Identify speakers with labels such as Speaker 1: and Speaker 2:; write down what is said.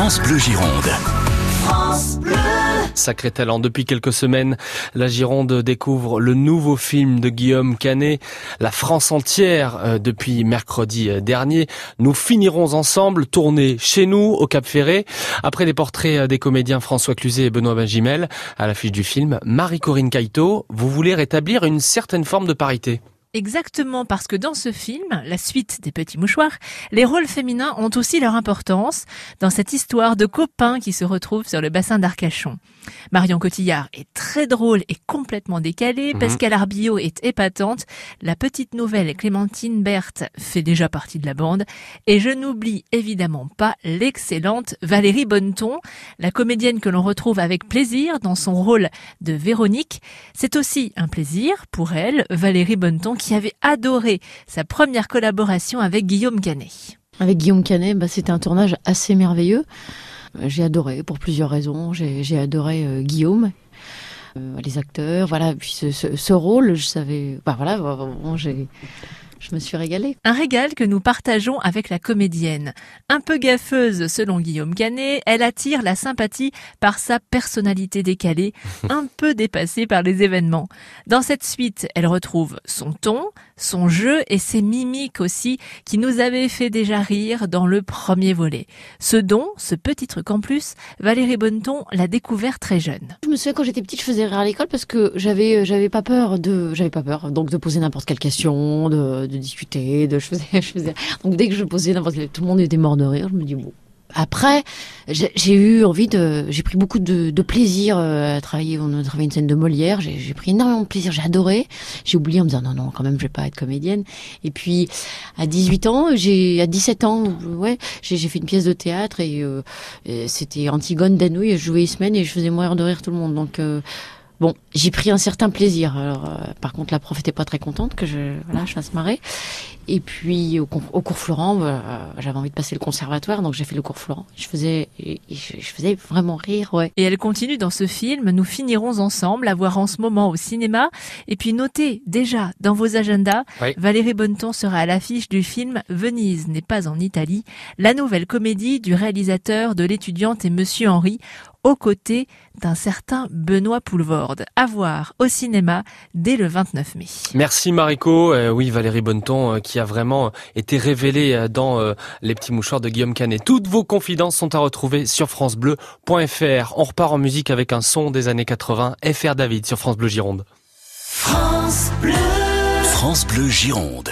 Speaker 1: France Bleu Gironde.
Speaker 2: Sacré talent. Depuis quelques semaines, la Gironde découvre le nouveau film de Guillaume Canet, La France entière, euh, depuis mercredi euh, dernier. Nous finirons ensemble, tourner chez nous, au Cap Ferré. Après les portraits euh, des comédiens François Cluzet et Benoît Benjimel, à l'affiche du film, Marie-Corinne Caïto, vous voulez rétablir une certaine forme de parité?
Speaker 3: Exactement parce que dans ce film, la suite des petits mouchoirs, les rôles féminins ont aussi leur importance dans cette histoire de copains qui se retrouvent sur le bassin d'Arcachon. Marion Cotillard est très drôle et complètement décalée,
Speaker 2: Mhm.
Speaker 3: Pascal Arbillot est épatante, la petite nouvelle Clémentine Berthe fait déjà partie de la bande, et je n'oublie évidemment pas l'excellente Valérie Bonneton, la comédienne que l'on retrouve avec plaisir dans son rôle de Véronique. C'est aussi un plaisir pour elle, Valérie Bonneton, qui avait adoré sa première collaboration avec Guillaume Canet.
Speaker 4: Avec Guillaume Canet, bah, c'était un tournage assez merveilleux. Euh, J'ai adoré pour plusieurs raisons. J'ai adoré euh, Guillaume, euh, les acteurs, voilà. Puis ce, rôle, je savais, bah voilà, vraiment, j'ai, je me suis régalée.
Speaker 3: Un régal que nous partageons avec la comédienne. Un peu gaffeuse selon Guillaume Canet, elle attire la sympathie par sa personnalité décalée, un peu dépassée par les événements. Dans cette suite, elle retrouve son ton, son jeu et ses mimiques aussi qui nous avaient fait déjà rire dans le premier volet. Ce don, ce petit truc en plus, Valérie Bonneton l'a découvert très jeune.
Speaker 4: Je me souviens quand j'étais petite, je faisais rire à l'école parce que j'avais, euh, j'avais pas peur de, j'avais pas peur donc de poser n'importe quelle question, de, discuter, de, je faisais, je. Donc dès que je posais n'importe quelle, tout le monde était mort de rire. Je me dis bon. Après, j'ai eu envie de, j'ai pris beaucoup de, de plaisir euh, à travailler. On a travaillé une scène de Molière. J'ai pris énormément de plaisir. J'ai adoré. J'ai oublié en me disant non non quand même je vais pas être comédienne. Et puis à 18 ans, j'ai à 17 ans, ouais, j'ai fait une pièce de théâtre et, euh, c'était Antigone d'Anouilh. Je jouais Ismène et je faisais mourir de rire tout le monde. Donc euh, Bon, j'ai pris un certain plaisir. Alors, euh, par contre, la prof était pas très contente que je, voilà, je fasse marrer. Et puis, au, cours- au cours Florent, bah, euh, j'avais envie de passer le conservatoire, donc j'ai fait le cours Florent. Je faisais, je, je faisais vraiment rire, ouais.
Speaker 3: Et elle continue dans ce film, nous finirons ensemble à voir en ce moment au cinéma. Et puis notez déjà dans vos agendas,
Speaker 2: Oui.
Speaker 3: Valérie Bonneton sera à l'affiche du film Venise n'est pas en Italie, la nouvelle comédie du réalisateur de l'étudiante et Monsieur Henri, aux côtés d'un certain Benoît À voir au cinéma dès le 29 mai.
Speaker 2: Merci Mariko. Euh, oui, Valérie Bonneton, euh, qui a vraiment été révélée euh, dans euh, Les Petits Mouchoirs de Guillaume Canet. Toutes vos confidences sont à retrouver sur francebleu.fr. On repart en musique avec un son des années 80, FR David sur France Bleu Gironde.
Speaker 1: France Bleu Gironde.